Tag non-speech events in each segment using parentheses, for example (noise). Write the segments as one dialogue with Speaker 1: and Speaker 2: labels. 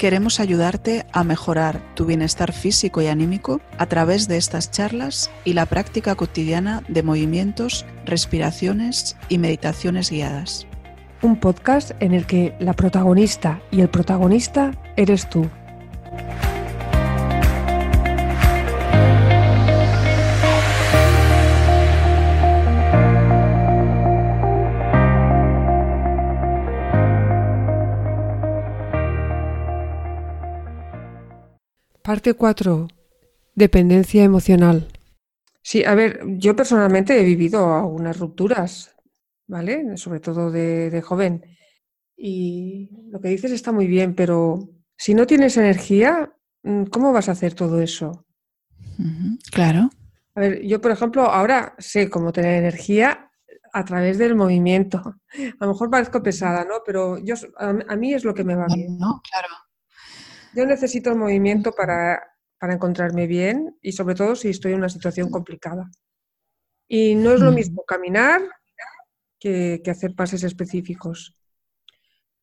Speaker 1: Queremos ayudarte a mejorar tu bienestar físico y anímico a través de estas charlas y la práctica cotidiana de movimientos, respiraciones y meditaciones guiadas.
Speaker 2: Un podcast en el que la protagonista y el protagonista eres tú. Parte 4. Dependencia emocional. Sí, a ver, yo personalmente he vivido algunas rupturas, ¿vale? Sobre todo de, joven. Y lo que dices está muy bien, pero si no tienes energía, mm, ¿cómo vas a hacer todo eso?
Speaker 1: claro.
Speaker 2: A ver, yo por ejemplo ahora sé cómo tener energía a través del movimiento. (laughs) A lo mejor parezco pesada, ¿no? Pero yo, a, mí es lo que me va bien.
Speaker 1: No, claro.
Speaker 2: Yo necesito el movimiento para, encontrarme bien y sobre todo si estoy en una situación complicada. Y no es lo mismo caminar que, hacer pases específicos.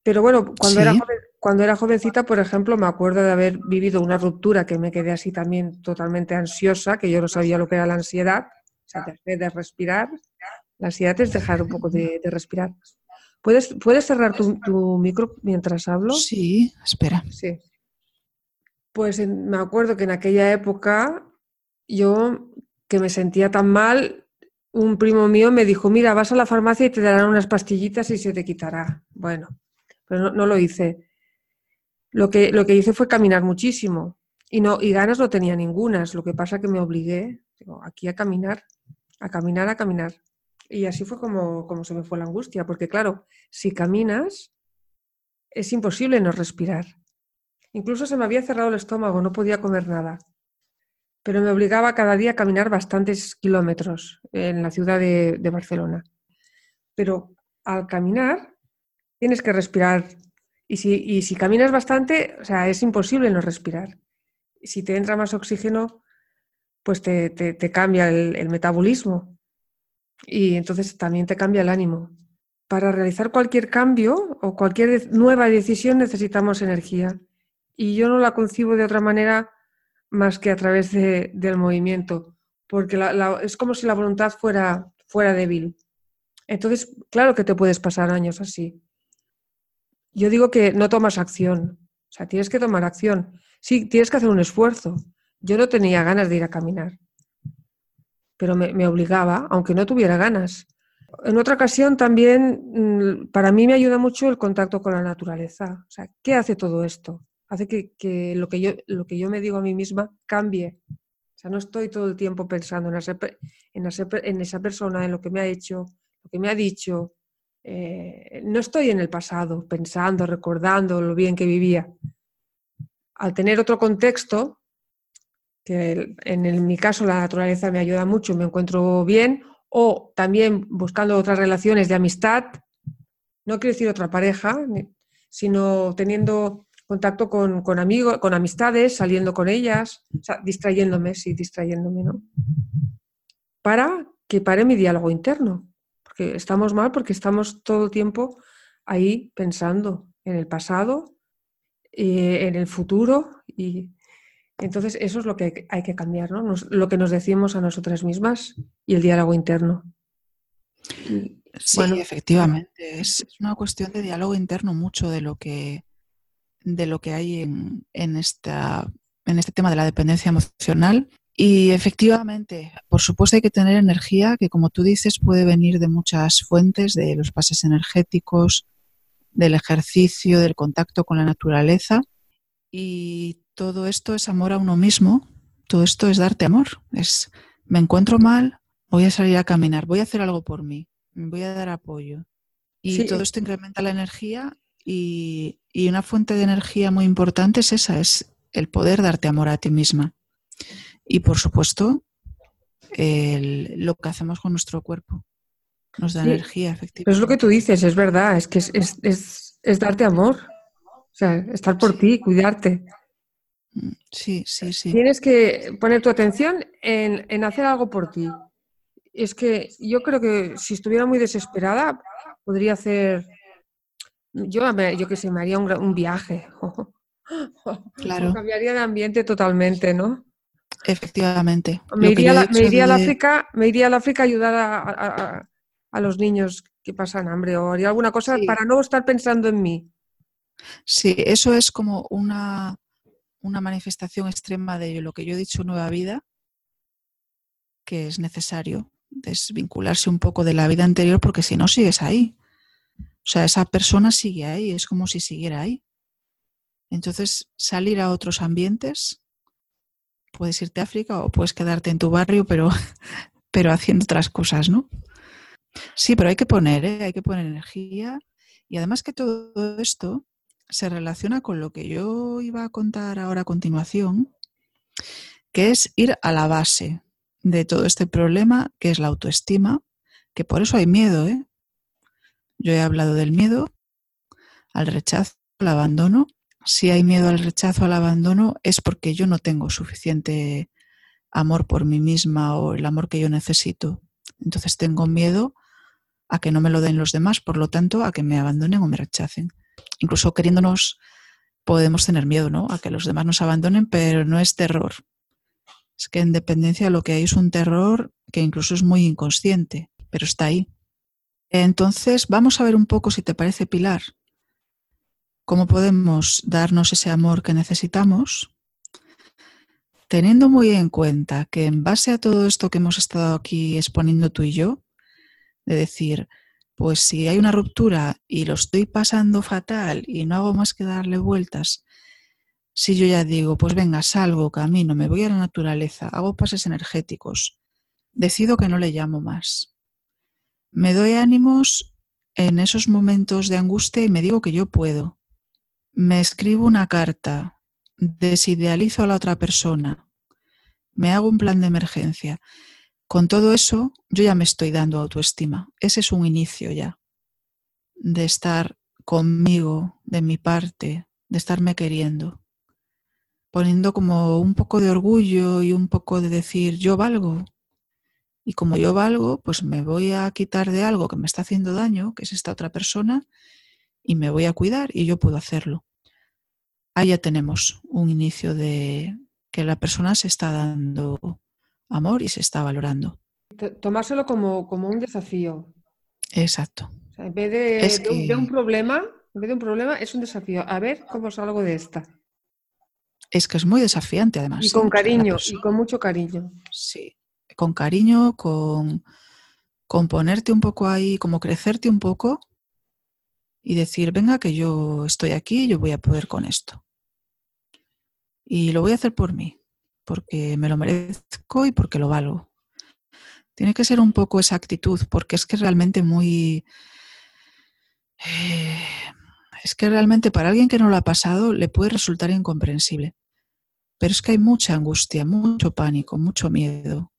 Speaker 2: Pero bueno, cuando, era cuando era jovencita, por ejemplo, me acuerdo de haber vivido una ruptura que me quedé así también totalmente ansiosa, que yo no sabía lo que era la ansiedad, o sea, de respirar. La ansiedad es dejar un poco de, respirar. ¿Puedes, ¿Puedes cerrar tu, tu, micro mientras hablo?
Speaker 1: Sí, espera.
Speaker 2: Sí. Pues me acuerdo que en aquella época yo, que me sentía tan mal, un primo mío me dijo, mira, vas a la farmacia y te darán unas pastillitas y se te quitará. Bueno, pero no, lo hice. Lo que, lo que hice fue caminar muchísimo y, no, y ganas no tenía ninguna. Lo que pasa que me obligué aquí a caminar, a caminar, a caminar. Y así fue como, como se me fue la angustia, porque claro, si caminas, es imposible no respirar. Incluso se me había cerrado el estómago, no podía comer nada. Pero me obligaba cada día a caminar bastantes kilómetros en la ciudad de, Barcelona. Pero al caminar tienes que respirar. Y si, caminas bastante, o sea, es imposible no respirar. Si te entra más oxígeno, pues te, cambia el metabolismo. Y entonces también te cambia el ánimo. Para realizar cualquier cambio o cualquier nueva decisión necesitamos energía y yo no la concibo de otra manera más que a través del movimiento, porque es como si la voluntad fuera, fuera débil. Entonces, claro que te puedes pasar años así. Yo digo que no tomas acción, o sea, tienes que tomar acción. Sí, tienes que hacer un esfuerzo. Yo no tenía ganas de ir a caminar, pero me, me obligaba, aunque no tuviera ganas. En otra ocasión también, mm, para mí me ayuda mucho el contacto con la naturaleza. O sea, ¿qué hace todo esto? Hace que, lo, que yo, lo que yo me digo a mí misma cambie. O sea, no estoy todo el tiempo pensando en, en, esa persona, en lo que me ha hecho, lo que me ha dicho. Eh, no estoy en el pasado pensando, recordando lo bien que vivía. Al tener otro contexto, que en, mi caso la naturaleza me ayuda mucho, me encuentro bien, o también buscando otras relaciones de amistad, no quiero decir otra pareja, sino teniendo contacto con, amigos, con amistades, saliendo con ellas, distrayéndome, sí, distrayéndome, ¿no? Para que pare mi diálogo interno, porque estamos mal, porque estamos todo el tiempo ahí pensando en el pasado, eh, en el futuro, y entonces eso es lo que hay que cambiar, ¿no? lo que nos decimos a nosotras mismas y el diálogo interno.
Speaker 1: sí, efectivamente. Es, una cuestión de diálogo interno mucho de lo que de lo que hay en, esta, en este tema de la dependencia emocional. Y efectivamente, por supuesto hay que tener energía que, como tú dices, puede venir de muchas fuentes, de los pases energéticos, del ejercicio, del contacto con la naturaleza. Y todo esto es amor a uno mismo, todo esto es darte amor. Es, me encuentro mal, voy a salir a caminar, voy a hacer algo por mí, voy a dar apoyo. Y todo esto incrementa la energía y, una fuente de energía muy importante es esa, es el poder darte amor a ti misma. Y por supuesto, lo que hacemos con nuestro cuerpo. nos da energía, efectivamente.
Speaker 2: Pero es lo que tú dices, es verdad, es que es, darte amor, o sea, estar por ti, cuidarte.
Speaker 1: Sí, sí, sí.
Speaker 2: Tienes que poner tu atención en, hacer algo por ti. Es que yo creo que si estuviera muy desesperada, podría hacer. Yo, yo que sé, me haría un, viaje. (laughs)
Speaker 1: Claro.
Speaker 2: Cambiaría de ambiente totalmente, ¿no?
Speaker 1: Efectivamente.
Speaker 2: Me iría, me iría al África, me iría al África a ayudar a, a, los niños que pasan hambre o haría alguna cosa para no estar pensando en mí.
Speaker 1: Sí, eso es como una, una manifestación extrema de lo que yo he dicho, nueva vida, que es necesario desvincularse un poco de la vida anterior porque si no sigues ahí. O sea, esa persona sigue ahí, es como si siguiera ahí. Entonces, salir a otros ambientes, puedes irte a África o puedes quedarte en tu barrio, pero, (laughs) pero haciendo otras cosas, ¿no? Sí, pero hay que poner, ¿eh? hay que poner energía. Y además que todo esto se relaciona con lo que yo iba a contar ahora a continuación, que es ir a la base de todo este problema, que es la autoestima, que por eso hay miedo. ¿eh? Yo he hablado del miedo al rechazo, al abandono. Si hay miedo al rechazo, al abandono, es porque yo no tengo suficiente amor por mí misma o el amor que yo necesito. Entonces tengo miedo a que no me lo den los demás, por lo tanto, a que me abandonen o me rechacen incluso queriéndonos, podemos tener miedo, ¿no? A que los demás nos abandonen, pero no es terror. Es que en dependencia lo que hay es un terror que incluso es muy inconsciente, pero está ahí. Entonces, vamos a ver un poco, si te parece, Pilar, cómo podemos darnos ese amor que necesitamos, teniendo muy en cuenta que en base a todo esto que hemos estado aquí exponiendo tú y yo, de decir, pues si hay una ruptura y lo estoy pasando fatal y no hago más que darle vueltas, si yo ya digo, pues venga, salgo, camino, me voy a la naturaleza, hago pases energéticos, decido que no le llamo más. Me doy ánimos en esos momentos de angustia y me digo que yo puedo. Me escribo una carta, desidealizo a la otra persona, me hago un plan de emergencia. Con todo eso, yo ya me estoy dando autoestima. Ese es un inicio ya de estar conmigo, de mi parte, de estarme queriendo, poniendo como un poco de orgullo y un poco de decir yo valgo. Y como yo valgo, pues me voy a quitar de algo que me está haciendo daño, que es esta otra persona, y me voy a cuidar y yo puedo hacerlo. Ahí ya tenemos un inicio de que la persona se está dando amor y se está valorando.
Speaker 2: Tomárselo como, como un desafío.
Speaker 1: Exacto.
Speaker 2: en vez de, un, problema, en vez de un problema, es un desafío. A ver cómo salgo de esta.
Speaker 1: Es que es muy desafiante, además.
Speaker 2: Y con cariño, y con mucho cariño.
Speaker 1: Sí, con cariño, con, ponerte un poco ahí, como crecerte un poco y decir, venga, que yo estoy aquí, yo voy a poder con esto. Y lo voy a hacer por mí porque me lo merezco y porque lo valgo. Tiene que ser un poco esa actitud, porque es que realmente muy... Eh, es que realmente para alguien que no lo ha pasado le puede resultar incomprensible. Pero es que hay mucha angustia, mucho pánico, mucho miedo.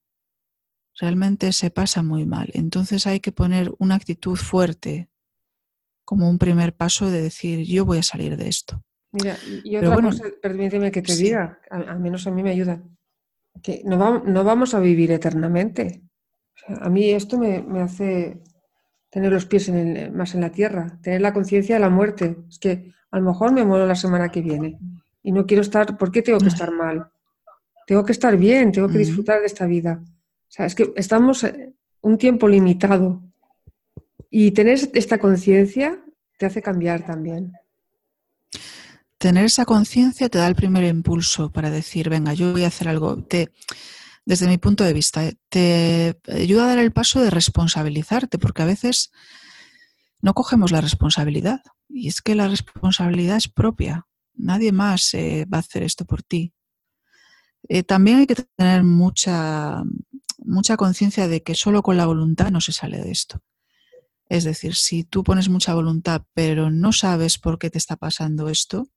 Speaker 1: Realmente se pasa muy mal. Entonces hay que poner una actitud fuerte como un primer paso de decir, yo voy a salir de esto.
Speaker 2: Mira, y otra cosa, permíteme que te diga, al menos a mí me ayuda, que no, vamos a vivir eternamente. a mí esto me, hace tener los pies más en la tierra, tener la conciencia de la muerte. Es que a lo mejor me muero la semana que viene y no quiero estar, ¿por qué tengo que estar mal? Tengo que estar bien, tengo que disfrutar de esta vida. O sea, es que estamos un tiempo limitado y tener esta conciencia te hace cambiar también
Speaker 1: tener esa conciencia te da el primer impulso para decir, venga, yo voy a hacer algo. Te, desde mi punto de vista, eh, te ayuda a dar el paso de responsabilizarte, porque a veces no cogemos la responsabilidad. Y es que la responsabilidad es propia. Nadie más eh, va a hacer esto por ti. Eh, también hay que tener mucha, mucha conciencia de que solo con la voluntad no se sale de esto. Es decir, si tú pones mucha voluntad pero no sabes por qué te está pasando esto,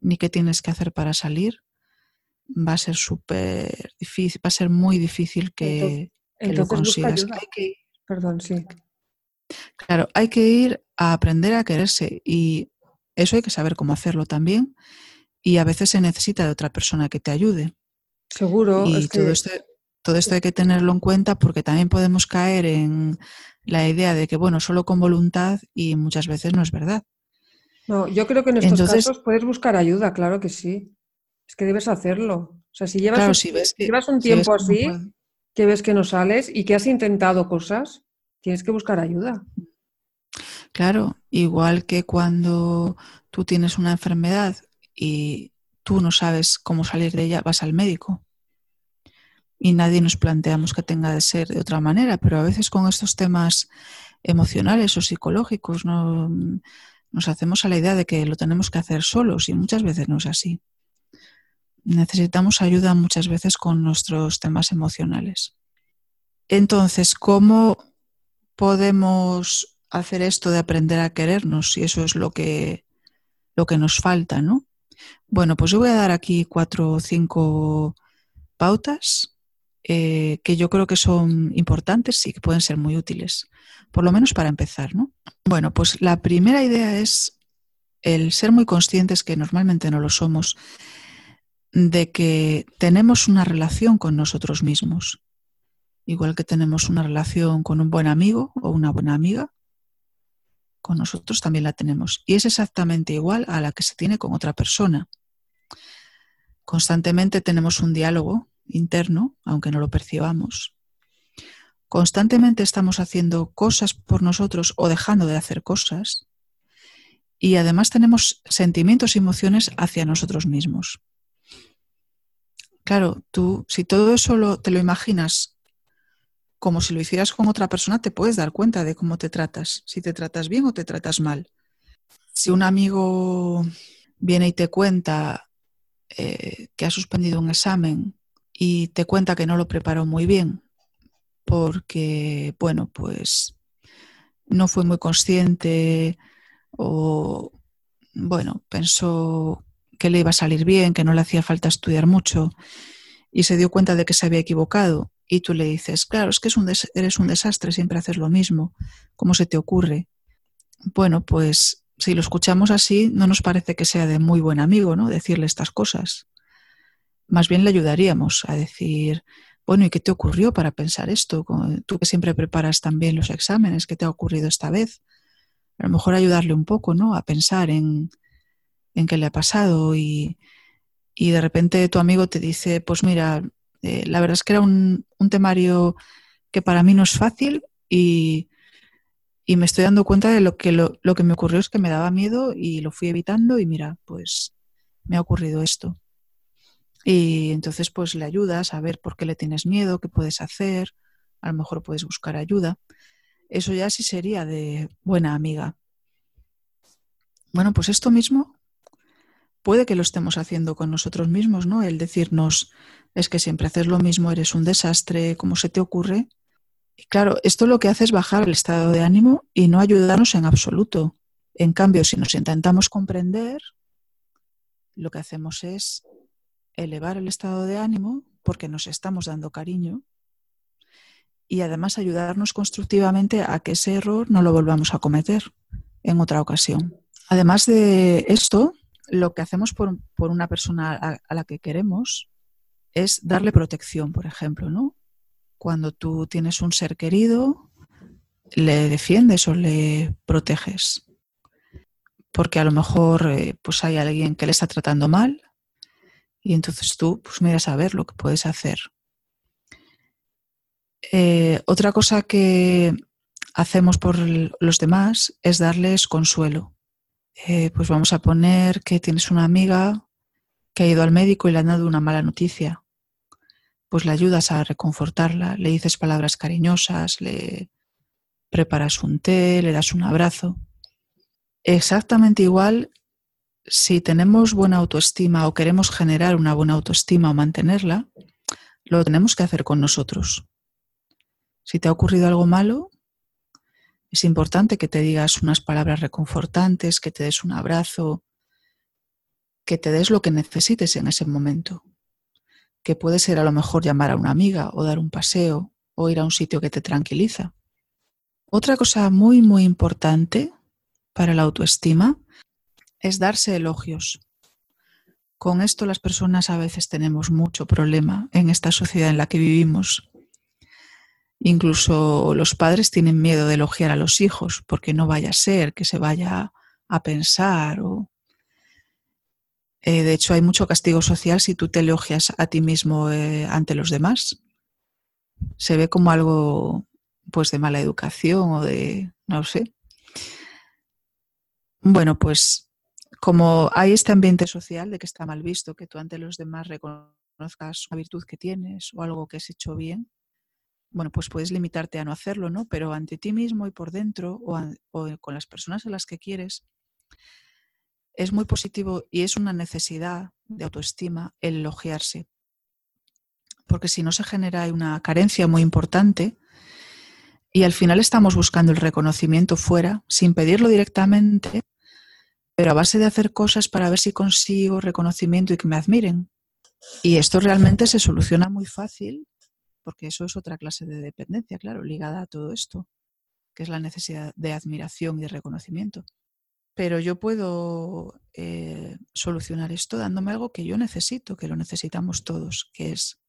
Speaker 1: ni qué tienes que hacer para salir, va a ser súper difícil, va a ser muy difícil que, lo consigas.
Speaker 2: Perdón, sí.
Speaker 1: Claro, hay que ir a aprender a quererse y eso hay que saber cómo hacerlo también y a veces se necesita de otra persona que te ayude.
Speaker 2: Seguro.
Speaker 1: Y todo, esto, todo esto hay que tenerlo en cuenta porque también podemos caer en la idea de que, bueno, solo con voluntad y muchas veces no es verdad.
Speaker 2: No, yo creo que en estos casos puedes buscar ayuda, claro que sí. Es que debes hacerlo. O sea, si llevas, un, si ves llevas un tiempo así, que ves que no sales y que has intentado cosas, tienes que buscar ayuda.
Speaker 1: Claro, igual que cuando tú tienes una enfermedad y tú no sabes cómo salir de ella, vas al médico. Y nadie nos planteamos que tenga de ser de otra manera, pero a veces con estos temas emocionales o psicológicos no, nos hacemos a la idea de que lo tenemos que hacer solos y muchas veces no es así. Necesitamos ayuda muchas veces con nuestros temas emocionales. Entonces, ¿cómo podemos hacer esto de aprender a querernos si eso es lo que, lo que nos falta, ¿no? Bueno, pues yo voy a dar aquí cuatro o cinco pautas eh, que yo creo que son importantes y que pueden ser muy útiles, por lo menos para empezar, ¿no? Bueno, pues la primera idea es el ser muy conscientes, que normalmente no lo somos, de que tenemos una relación con nosotros mismos, igual que tenemos una relación con un buen amigo o una buena amiga, con nosotros también la tenemos. Y es exactamente igual a la que se tiene con otra persona. Constantemente tenemos un diálogo interno, aunque no lo percibamos. Constantemente estamos haciendo cosas por nosotros o dejando de hacer cosas. Y además tenemos sentimientos y emociones hacia nosotros mismos. Claro, tú, si todo eso te lo imaginas como si lo hicieras con otra persona, te puedes dar cuenta de cómo te tratas, si te tratas bien o te tratas mal. Si un amigo viene y te cuenta eh, que ha suspendido un examen y te cuenta que no lo preparó muy bien, porque, bueno, pues no fue muy consciente o, bueno, pensó que le iba a salir bien, que no le hacía falta estudiar mucho y se dio cuenta de que se había equivocado y tú le dices, claro, es que eres un desastre, siempre haces lo mismo, ¿cómo se te ocurre? Bueno, pues si lo escuchamos así, no nos parece que sea de muy buen amigo, ¿no? Decirle estas cosas. Más bien le ayudaríamos a decir, bueno, ¿y qué te ocurrió para pensar esto? Tú que siempre preparas también los exámenes, ¿qué te ha ocurrido esta vez? A lo mejor ayudarle un poco, ¿no? A pensar en, en qué le ha pasado y, y de repente tu amigo te dice, pues mira, eh, la verdad es que era un, temario que para mí no es fácil y, me estoy dando cuenta de lo que, lo, que me ocurrió es que me daba miedo y lo fui evitando y mira, pues me ha ocurrido esto. Y entonces pues le ayudas a ver por qué le tienes miedo, qué puedes hacer, a lo mejor puedes buscar ayuda. Eso ya sí sería de buena amiga. Bueno, pues esto mismo puede que lo estemos haciendo con nosotros mismos, ¿no? El decirnos, es que siempre haces lo mismo, eres un desastre, ¿cómo se te ocurre? Y claro, esto lo que hace es bajar el estado de ánimo y no ayudarnos en absoluto. En cambio, si nos intentamos comprender, lo que hacemos es elevar el estado de ánimo porque nos estamos dando cariño y además ayudarnos constructivamente a que ese error no lo volvamos a cometer en otra ocasión. Además de esto, lo que hacemos por, una persona a, la que queremos es darle protección, por ejemplo, ¿no? Cuando tú tienes un ser querido, le defiendes o le proteges. Porque a lo mejor eh, pues hay alguien que le está tratando mal y entonces tú pues miras a ver lo que puedes hacer. Eh, otra cosa que hacemos por los demás es darles consuelo. Eh, pues vamos a poner que tienes una amiga que ha ido al médico y le han dado una mala noticia. Pues le ayudas a reconfortarla, le dices palabras cariñosas, le preparas un té, le das un abrazo. Exactamente igual si tenemos buena autoestima o queremos generar una buena autoestima o mantenerla, lo tenemos que hacer con nosotros. Si te ha ocurrido algo malo, es importante que te digas unas palabras reconfortantes, que te des un abrazo, que te des lo que necesites en ese momento. Que puede ser a lo mejor llamar a una amiga o dar un paseo o ir a un sitio que te tranquiliza. Otra cosa muy, muy importante para la autoestima es darse elogios. Con esto las personas a veces tenemos mucho problema en esta sociedad en la que vivimos. Incluso los padres tienen miedo de elogiar a los hijos porque no vaya a ser que se vaya a pensar o... Eh, de hecho, hay mucho castigo social si tú te elogias a ti mismo eh, ante los demás. Se ve como algo pues de mala educación o de no sé. Bueno, pues como hay este ambiente social de que está mal visto que tú ante los demás reconozcas una virtud que tienes o algo que has hecho bien, bueno, pues puedes limitarte a no hacerlo, ¿no? Pero ante ti mismo y por dentro o, o con las personas a las que quieres, es muy positivo y es una necesidad de autoestima el elogiarse. Porque si no se genera una carencia muy importante y al final estamos buscando el reconocimiento fuera, sin pedirlo directamente, pero a base de hacer cosas para ver si consigo reconocimiento y que me admiren. Y esto realmente se soluciona muy fácil, porque eso es otra clase de dependencia, claro, ligada a todo esto, que es la necesidad de admiración y de reconocimiento. Pero yo puedo eh, solucionar esto dándome algo que yo necesito, que lo necesitamos todos, que es,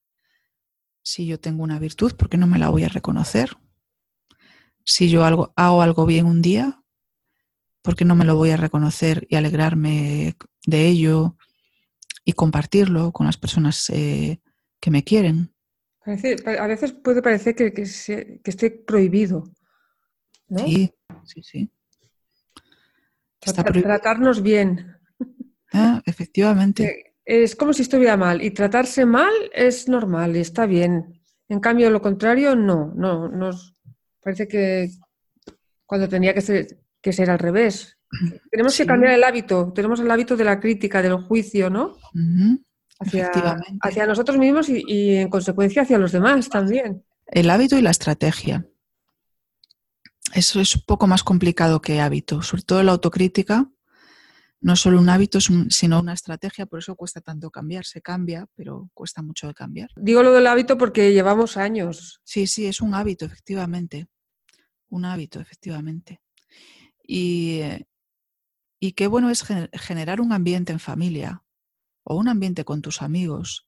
Speaker 1: si yo tengo una virtud, ¿por qué no me la voy a reconocer? Si yo hago algo bien un día, ¿por qué no me lo voy a reconocer y alegrarme de ello y compartirlo con las personas eh, que me quieren?
Speaker 2: a veces puede parecer que, que, esté prohibido.
Speaker 1: Sí, sí, sí.
Speaker 2: Tratarnos bien.
Speaker 1: Ah, efectivamente.
Speaker 2: Es como si estuviera mal y tratarse mal es normal y está bien. En cambio, lo contrario, no. no nos parece que cuando tenía que ser, que ser al revés. Tenemos que cambiar el hábito. Tenemos el hábito de la crítica, del juicio, ¿no? hacia, hacia, nosotros mismos y, y en consecuencia hacia los demás también.
Speaker 1: El hábito y la estrategia. Eso es un poco más complicado que hábito, sobre todo la autocrítica. No es solo un hábito, sino una estrategia, por eso cuesta tanto cambiar. Se cambia, pero cuesta mucho de cambiar.
Speaker 2: Digo lo del hábito porque llevamos años.
Speaker 1: Sí, sí, es un hábito, efectivamente. Un hábito, efectivamente. Y, y qué bueno es generar un ambiente en familia o un ambiente con tus amigos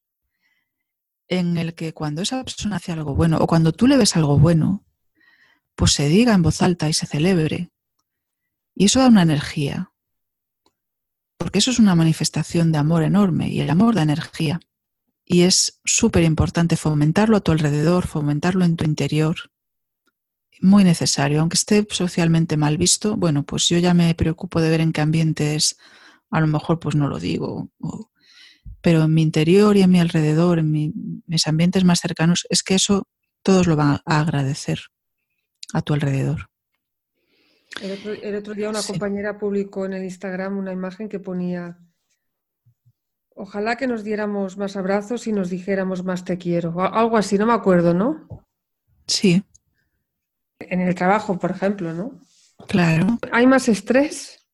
Speaker 1: en el que cuando esa persona hace algo bueno o cuando tú le ves algo bueno, pues se diga en voz alta y se celebre. Y eso da una energía, porque eso es una manifestación de amor enorme y el amor da energía. Y es súper importante fomentarlo a tu alrededor, fomentarlo en tu interior. Muy necesario, aunque esté socialmente mal visto, bueno, pues yo ya me preocupo de ver en qué ambientes, a lo mejor pues no lo digo, pero en mi interior y en mi alrededor, en mis ambientes más cercanos, es que eso todos lo van a agradecer a tu alrededor.
Speaker 2: El otro, día una compañera publicó en el Instagram una imagen que ponía, ojalá que nos diéramos más abrazos y nos dijéramos más te quiero, algo así, no me acuerdo, ¿no?
Speaker 1: Sí.
Speaker 2: En el trabajo, por ejemplo, ¿no?
Speaker 1: Claro.
Speaker 2: Hay más estrés,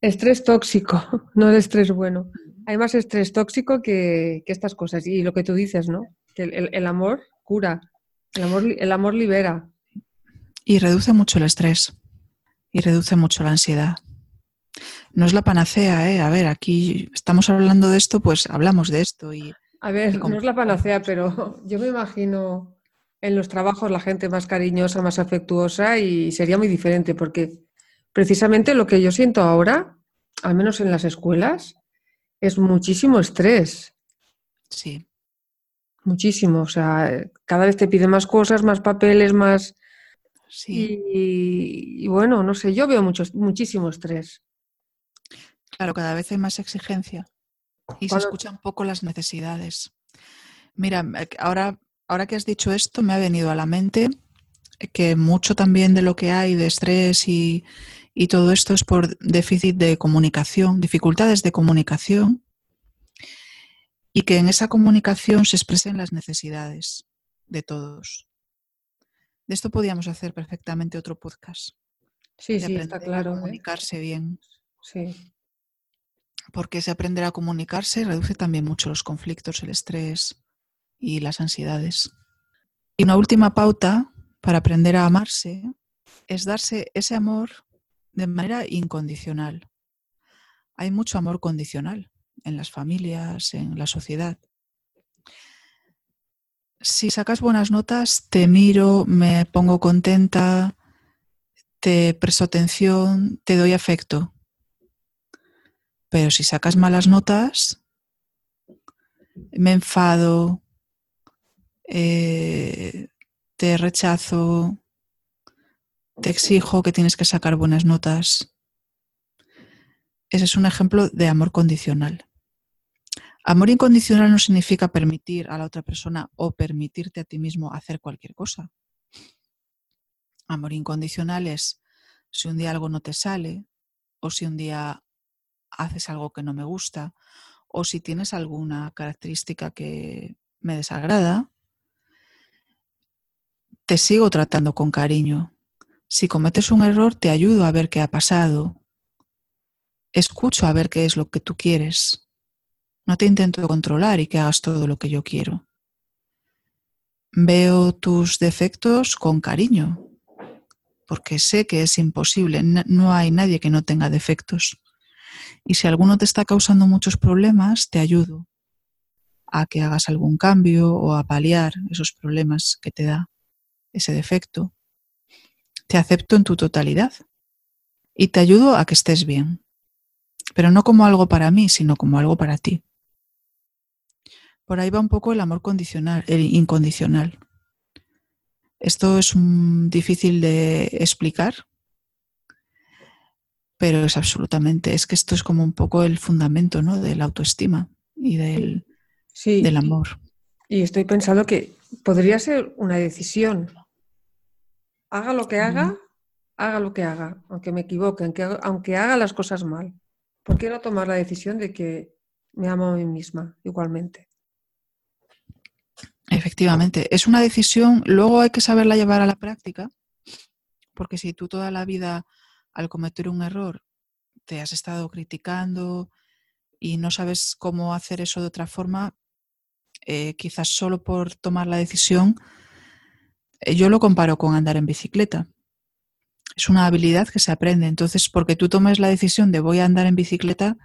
Speaker 2: estrés tóxico, (laughs) no el estrés bueno. Hay más estrés tóxico que, estas cosas. Y lo que tú dices, ¿no? Que el, amor cura, el amor, el amor libera.
Speaker 1: Y reduce mucho el estrés y reduce mucho la ansiedad. No es la panacea, ¿eh? A ver, aquí estamos hablando de esto, pues hablamos de esto. Y,
Speaker 2: a ver, no es la panacea, pero (laughs) yo me imagino en los trabajos la gente más cariñosa, más afectuosa y sería muy diferente porque precisamente lo que yo siento ahora, al menos en las escuelas, es muchísimo estrés.
Speaker 1: Sí.
Speaker 2: Muchísimo. O sea, cada vez te piden más cosas, más papeles, más y, bueno, no sé, yo veo mucho, muchísimo estrés.
Speaker 1: Claro, cada vez hay más exigencia y se escuchan poco las necesidades. Mira, eh, ahora, ahora que has dicho esto, me ha venido a la mente que mucho también de lo que hay de estrés y, y todo esto es por déficit de comunicación, dificultades de comunicación y que en esa comunicación se expresen las necesidades de todos. De esto podíamos hacer perfectamente otro podcast.
Speaker 2: Sí, sí, está claro.
Speaker 1: A ¿eh? comunicarse bien.
Speaker 2: Sí.
Speaker 1: Porque ese aprender a comunicarse reduce también mucho los conflictos, el estrés y las ansiedades. Y una última pauta para aprender a amarse es darse ese amor de manera incondicional. Hay mucho amor condicional en las familias, en la sociedad. Si sacas buenas notas, te miro, me pongo contenta, te presto atención, te doy afecto. Pero si sacas malas notas, me enfado, eh, te rechazo, te exijo que tienes que sacar buenas notas. Ese es un ejemplo de amor condicional. Amor incondicional no significa permitir a la otra persona o permitirte a ti mismo hacer cualquier cosa. Amor incondicional es si un día algo no te sale o si un día haces algo que no me gusta o si tienes alguna característica que me desagrada, te sigo tratando con cariño. Si cometes un error, te ayudo a ver qué ha pasado. Escucho a ver qué es lo que tú quieres. No te intento controlar y que hagas todo lo que yo quiero. Veo tus defectos con cariño, porque sé que es imposible. No hay nadie que no tenga defectos. Y si alguno te está causando muchos problemas, te ayudo a que hagas algún cambio o a paliar esos problemas que te da ese defecto. Te acepto en tu totalidad y te ayudo a que estés bien, pero no como algo para mí, sino como algo para ti. Por ahí va un poco el amor condicional, el incondicional. Esto es difícil de explicar, pero es absolutamente, es que esto es como un poco el fundamento ¿no? de la autoestima y del, del amor.
Speaker 2: Y estoy pensando que podría ser una decisión. Haga lo que haga, haga lo que haga, aunque me equivoque, aunque, aunque haga las cosas mal. ¿Por qué no tomar la decisión de que me amo a mí misma igualmente?
Speaker 1: Efectivamente, es una decisión, luego hay que saberla llevar a la práctica, porque si tú toda la vida al cometer un error te has estado criticando y no sabes cómo hacer eso de otra forma, eh, quizás solo por tomar la decisión, yo lo comparo con andar en bicicleta. Es una habilidad que se aprende. Entonces, porque tú tomes la decisión de voy a andar en bicicleta,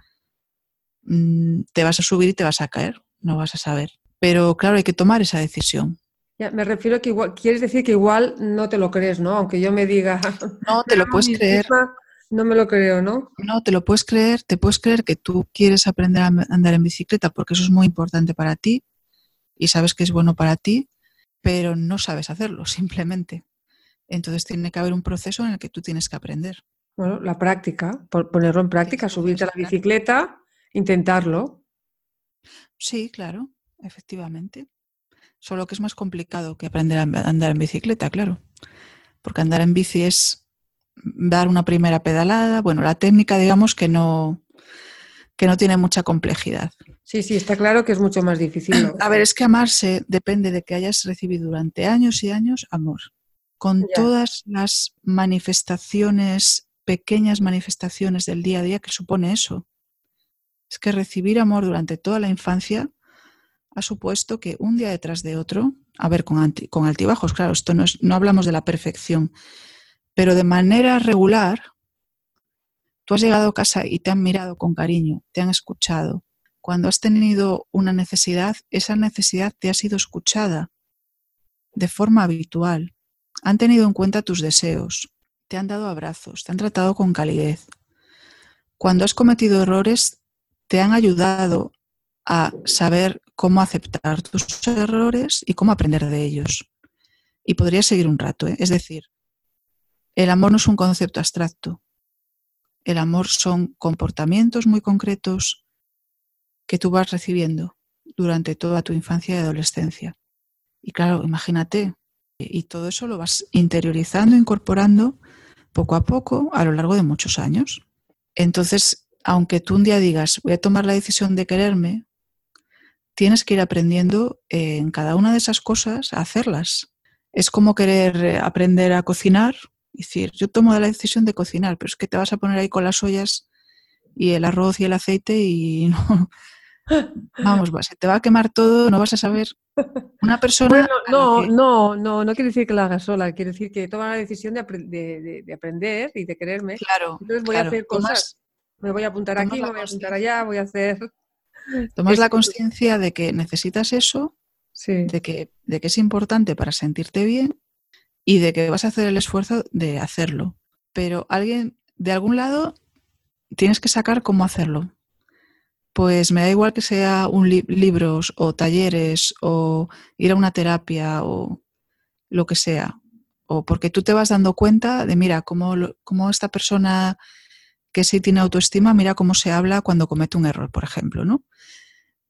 Speaker 1: mm, te vas a subir y te vas a caer, no vas a saber. Pero claro, hay que tomar esa decisión.
Speaker 2: Ya, me refiero a que igual, quieres decir que igual no te lo crees, ¿no? Aunque yo me diga. (laughs)
Speaker 1: No, te lo puedes creer.
Speaker 2: no me lo creo, ¿no?
Speaker 1: No, te lo puedes creer, te puedes creer que tú quieres aprender a andar en bicicleta porque eso es muy importante para ti y sabes que es bueno para ti, pero no sabes hacerlo, (laughs) simplemente. Entonces tiene que haber un proceso en el que tú tienes que aprender.
Speaker 2: Bueno, la práctica, ponerlo en práctica, subirte a la bicicleta, intentarlo.
Speaker 1: Sí, claro, efectivamente. Solo que es más complicado que aprender a andar en bicicleta, claro. Porque andar en bici es dar una primera pedalada. Bueno, la técnica, digamos, que no, que no tiene mucha complejidad.
Speaker 2: Sí, sí, está claro que es mucho más difícil.
Speaker 1: A ver, es que amarse depende de que hayas recibido durante años y años amor. Con todas las manifestaciones, pequeñas manifestaciones del día a día que supone eso. Es que recibir amor durante toda la infancia ha supuesto que un día detrás de otro, a ver, con, con altibajos, claro, esto no, es, no hablamos de la perfección, pero de manera regular, tú has llegado a casa y te han mirado con cariño, te han escuchado. Cuando has tenido una necesidad, esa necesidad te ha sido escuchada de forma habitual. Han tenido en cuenta tus deseos, te han dado abrazos, te han tratado con calidez. Cuando has cometido errores, te han ayudado a saber cómo aceptar tus errores y cómo aprender de ellos. Y podría seguir un rato. ¿eh? Es decir, el amor no es un concepto abstracto. El amor son comportamientos muy concretos que tú vas recibiendo durante toda tu infancia y adolescencia. Y claro, imagínate, y todo eso lo vas interiorizando, incorporando poco a poco a lo largo de muchos años. Entonces, aunque tú un día digas, voy a tomar la decisión de quererme, tienes que ir aprendiendo eh, en cada una de esas cosas a hacerlas. Es como querer eh, aprender a cocinar, decir, yo tomo la decisión de cocinar, pero es que te vas a poner ahí con las ollas y el arroz y el aceite y (laughs) no, Vamos, se te va a quemar todo, no vas a saber. Una persona.
Speaker 2: no, no, no, no quiere decir que la haga sola, quiere decir que toma la decisión de, aprender y de quererme.
Speaker 1: Claro.
Speaker 2: Entonces voy a hacer cosas. me voy a apuntar aquí, me voy a apuntar allá, voy a hacer.
Speaker 1: Tomas la conciencia de que necesitas eso, de, que, de que es importante para sentirte bien y de que vas a hacer el esfuerzo de hacerlo. Pero alguien, de algún lado, tienes que sacar cómo hacerlo pues me da igual que sea un libros o talleres o ir a una terapia o lo que sea. O porque tú te vas dando cuenta de, mira, cómo, cómo esta persona que sí tiene autoestima, mira cómo se habla cuando comete un error, por ejemplo, ¿no?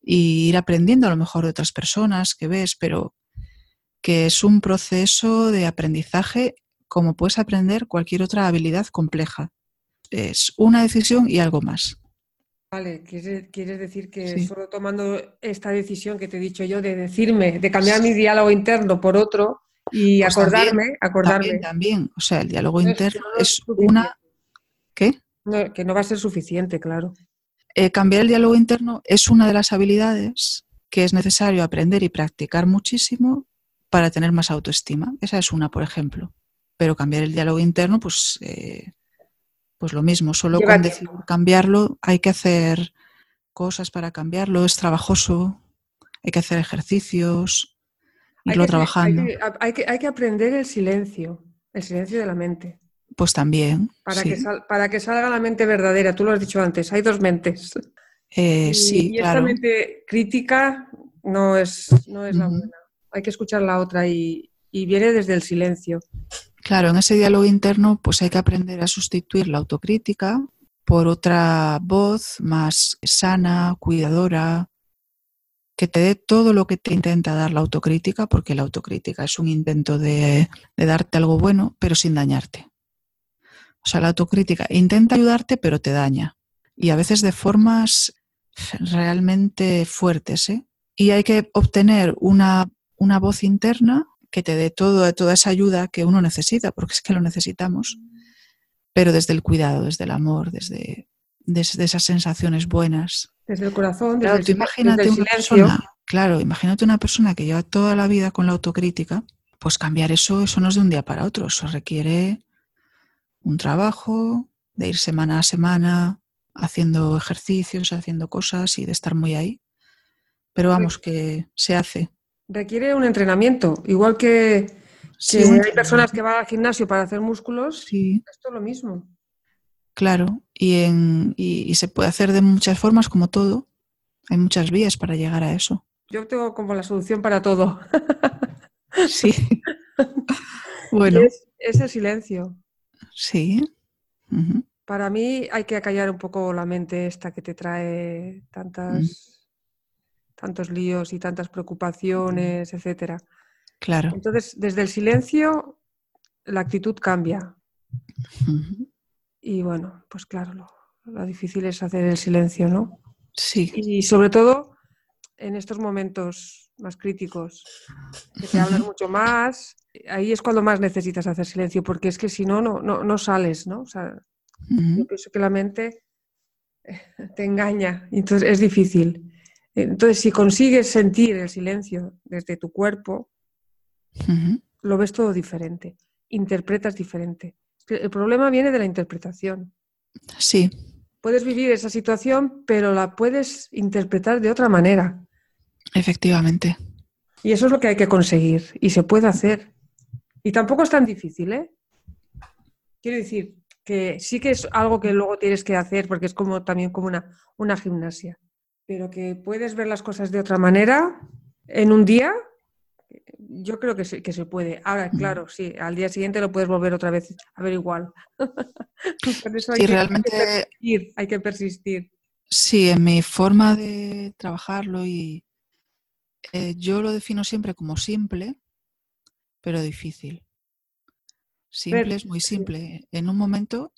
Speaker 1: Y ir aprendiendo a lo mejor de otras personas que ves, pero que es un proceso de aprendizaje como puedes aprender cualquier otra habilidad compleja. Es una decisión y algo más.
Speaker 2: Vale, ¿quieres, decir que solo tomando esta decisión que te he dicho yo de decirme, de cambiar mi diálogo interno por otro y pues acordarme, acordarme.
Speaker 1: También, o sea, el diálogo interno es, una... ¿Qué?
Speaker 2: que no va a ser suficiente, claro.
Speaker 1: Eh, cambiar el diálogo interno es una de las habilidades que es necesario aprender y practicar muchísimo para tener más autoestima. Esa es una, por ejemplo. Pero cambiar el diálogo interno, pues eh, pues lo mismo, solo con decir cambiarlo hay que hacer cosas para cambiarlo, es trabajoso, hay que hacer ejercicios, irlo trabajando.
Speaker 2: Hay que, hay, que, aprender el silencio, el silencio de la mente.
Speaker 1: Pues también.
Speaker 2: Para, que, para que salga la mente verdadera, tú lo has dicho antes, hay dos mentes.
Speaker 1: Eh, sí,
Speaker 2: y esta mente crítica no es, no es la buena. Hay que escuchar la otra y, y viene desde el silencio.
Speaker 1: Claro, en ese diálogo interno pues hay que aprender a sustituir la autocrítica por otra voz más sana, cuidadora, que te dé todo lo que te intenta dar la autocrítica, porque la autocrítica es un intento de, darte algo bueno, pero sin dañarte. O sea, la autocrítica intenta ayudarte, pero te daña. Y a veces de formas realmente fuertes. ¿eh? Y hay que obtener una, una voz interna que te dé todo, toda esa ayuda que uno necesita, porque es que lo necesitamos, pero desde el cuidado, desde el amor, desde, esas sensaciones buenas.
Speaker 2: Desde el corazón,
Speaker 1: desde
Speaker 2: claro,
Speaker 1: imagínate una persona, claro, imagínate una persona que lleva toda la vida con la autocrítica, pues cambiar eso, eso no es de un día para otro, eso requiere un trabajo, de ir semana a semana haciendo ejercicios, haciendo cosas y de estar muy ahí. Pero vamos, que se hace.
Speaker 2: Requiere un entrenamiento, igual que, hay personas que van al gimnasio para hacer músculos,
Speaker 1: sí.
Speaker 2: esto es lo mismo.
Speaker 1: Claro, y, en, y, se puede hacer de muchas formas, como todo. Hay muchas vías para llegar a eso.
Speaker 2: Yo tengo como la solución para todo. (laughs)
Speaker 1: sí. (laughs) bueno.
Speaker 2: Es, el silencio.
Speaker 1: Sí.
Speaker 2: Para mí hay que acallar un poco la mente esta que te trae tantas tantos líos y tantas preocupaciones, etcétera.
Speaker 1: Claro.
Speaker 2: Entonces, desde el silencio, la actitud cambia. Y bueno, pues claro, lo, difícil es hacer el silencio, ¿no?
Speaker 1: Sí.
Speaker 2: Y sobre todo en estos momentos más críticos, que te hablan mucho más, ahí es cuando más necesitas hacer silencio, porque es que si no, no, no, sales, ¿no? O sea, yo pienso que la mente (laughs) te engaña, entonces es difícil. Entonces, si consigues sentir el silencio desde tu cuerpo, lo ves todo diferente, interpretas diferente. El problema viene de la interpretación.
Speaker 1: Sí.
Speaker 2: Puedes vivir esa situación, pero la puedes interpretar de otra manera.
Speaker 1: Efectivamente.
Speaker 2: Y eso es lo que hay que conseguir y se puede hacer. Y tampoco es tan difícil, ¿eh? Quiero decir que sí que es algo que luego tienes que hacer porque es como también como una, una gimnasia pero que puedes ver las cosas de otra manera en un día, yo creo que se, que se puede. Ahora, claro, sí, al día siguiente lo puedes volver otra vez a ver igual. (laughs)
Speaker 1: Por eso hay, que, realmente,
Speaker 2: persistir, hay que persistir.
Speaker 1: Sí, en mi forma de trabajarlo y eh, yo lo defino siempre como simple, pero difícil. Simple es muy simple. En un momento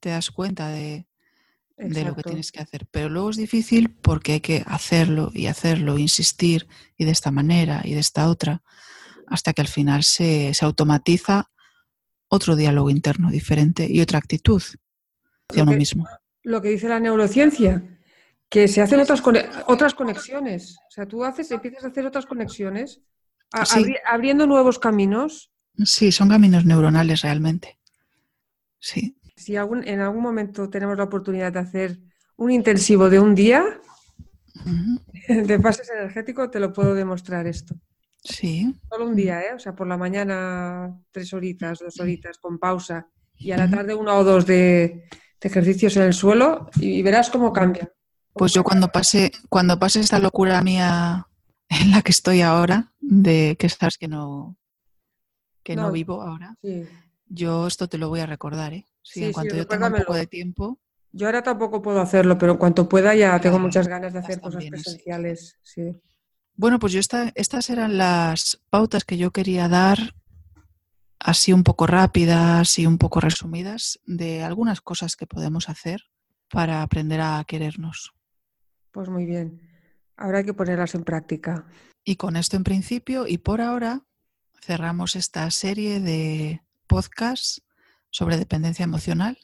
Speaker 1: te das cuenta de, de lo que tienes que hacer. Pero luego es difícil porque hay que hacerlo y hacerlo, insistir y de esta manera y de esta otra, hasta que al final se, automatiza otro diálogo interno diferente y otra actitud hacia uno mismo.
Speaker 2: Lo que dice la neurociencia, que se hacen otras, otras conexiones. O sea, tú haces, empiezas a hacer otras conexiones, abriendo nuevos caminos.
Speaker 1: Sí, son caminos neuronales realmente. Sí.
Speaker 2: Si en algún momento tenemos la oportunidad de hacer un intensivo de un día de pases energético, te lo puedo demostrar esto.
Speaker 1: Sí.
Speaker 2: Solo un día, ¿eh? O sea, por la mañana tres horitas, dos horitas con pausa y a la tarde una o dos de, ejercicios en el suelo y, verás cómo cambia.
Speaker 1: Pues yo cuando pase, cuando pase esta locura mía en la que estoy ahora, de que estás que no, que no, vivo ahora, yo esto te lo voy a recordar, ¿eh? Sí, en cuanto yo tenga un poco de tiempo.
Speaker 2: Yo ahora tampoco puedo hacerlo, pero en cuanto pueda ya tengo muchas ganas de hacer cosas presenciales. Sí.
Speaker 1: Bueno, pues yo estas eran las pautas que yo quería dar, así un poco rápidas y un poco resumidas, de algunas cosas que podemos hacer para aprender a querernos.
Speaker 2: Pues muy bien. Ahora hay que ponerlas en práctica.
Speaker 1: Y con esto en principio y por ahora cerramos esta serie de podcasts sobre dependencia emocional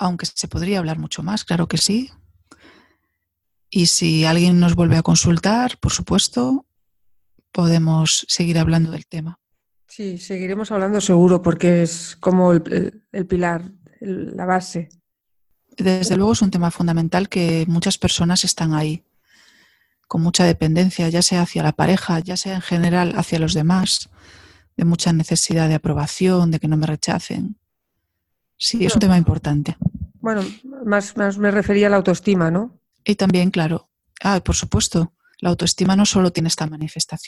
Speaker 1: aunque se podría hablar mucho más, claro que sí. Y si alguien nos vuelve a consultar, por supuesto, podemos seguir hablando del tema.
Speaker 2: Sí, seguiremos hablando seguro porque es como el, pilar, la base.
Speaker 1: Desde luego es un tema fundamental que muchas personas están ahí, con mucha dependencia, ya sea hacia la pareja, ya sea en general hacia los demás, de mucha necesidad de aprobación, de que no me rechacen. Sí, es un tema importante.
Speaker 2: Bueno, más, más me refería a la autoestima, ¿no?
Speaker 1: Y también, claro, ah, por supuesto, la autoestima no solo tiene esta manifestación.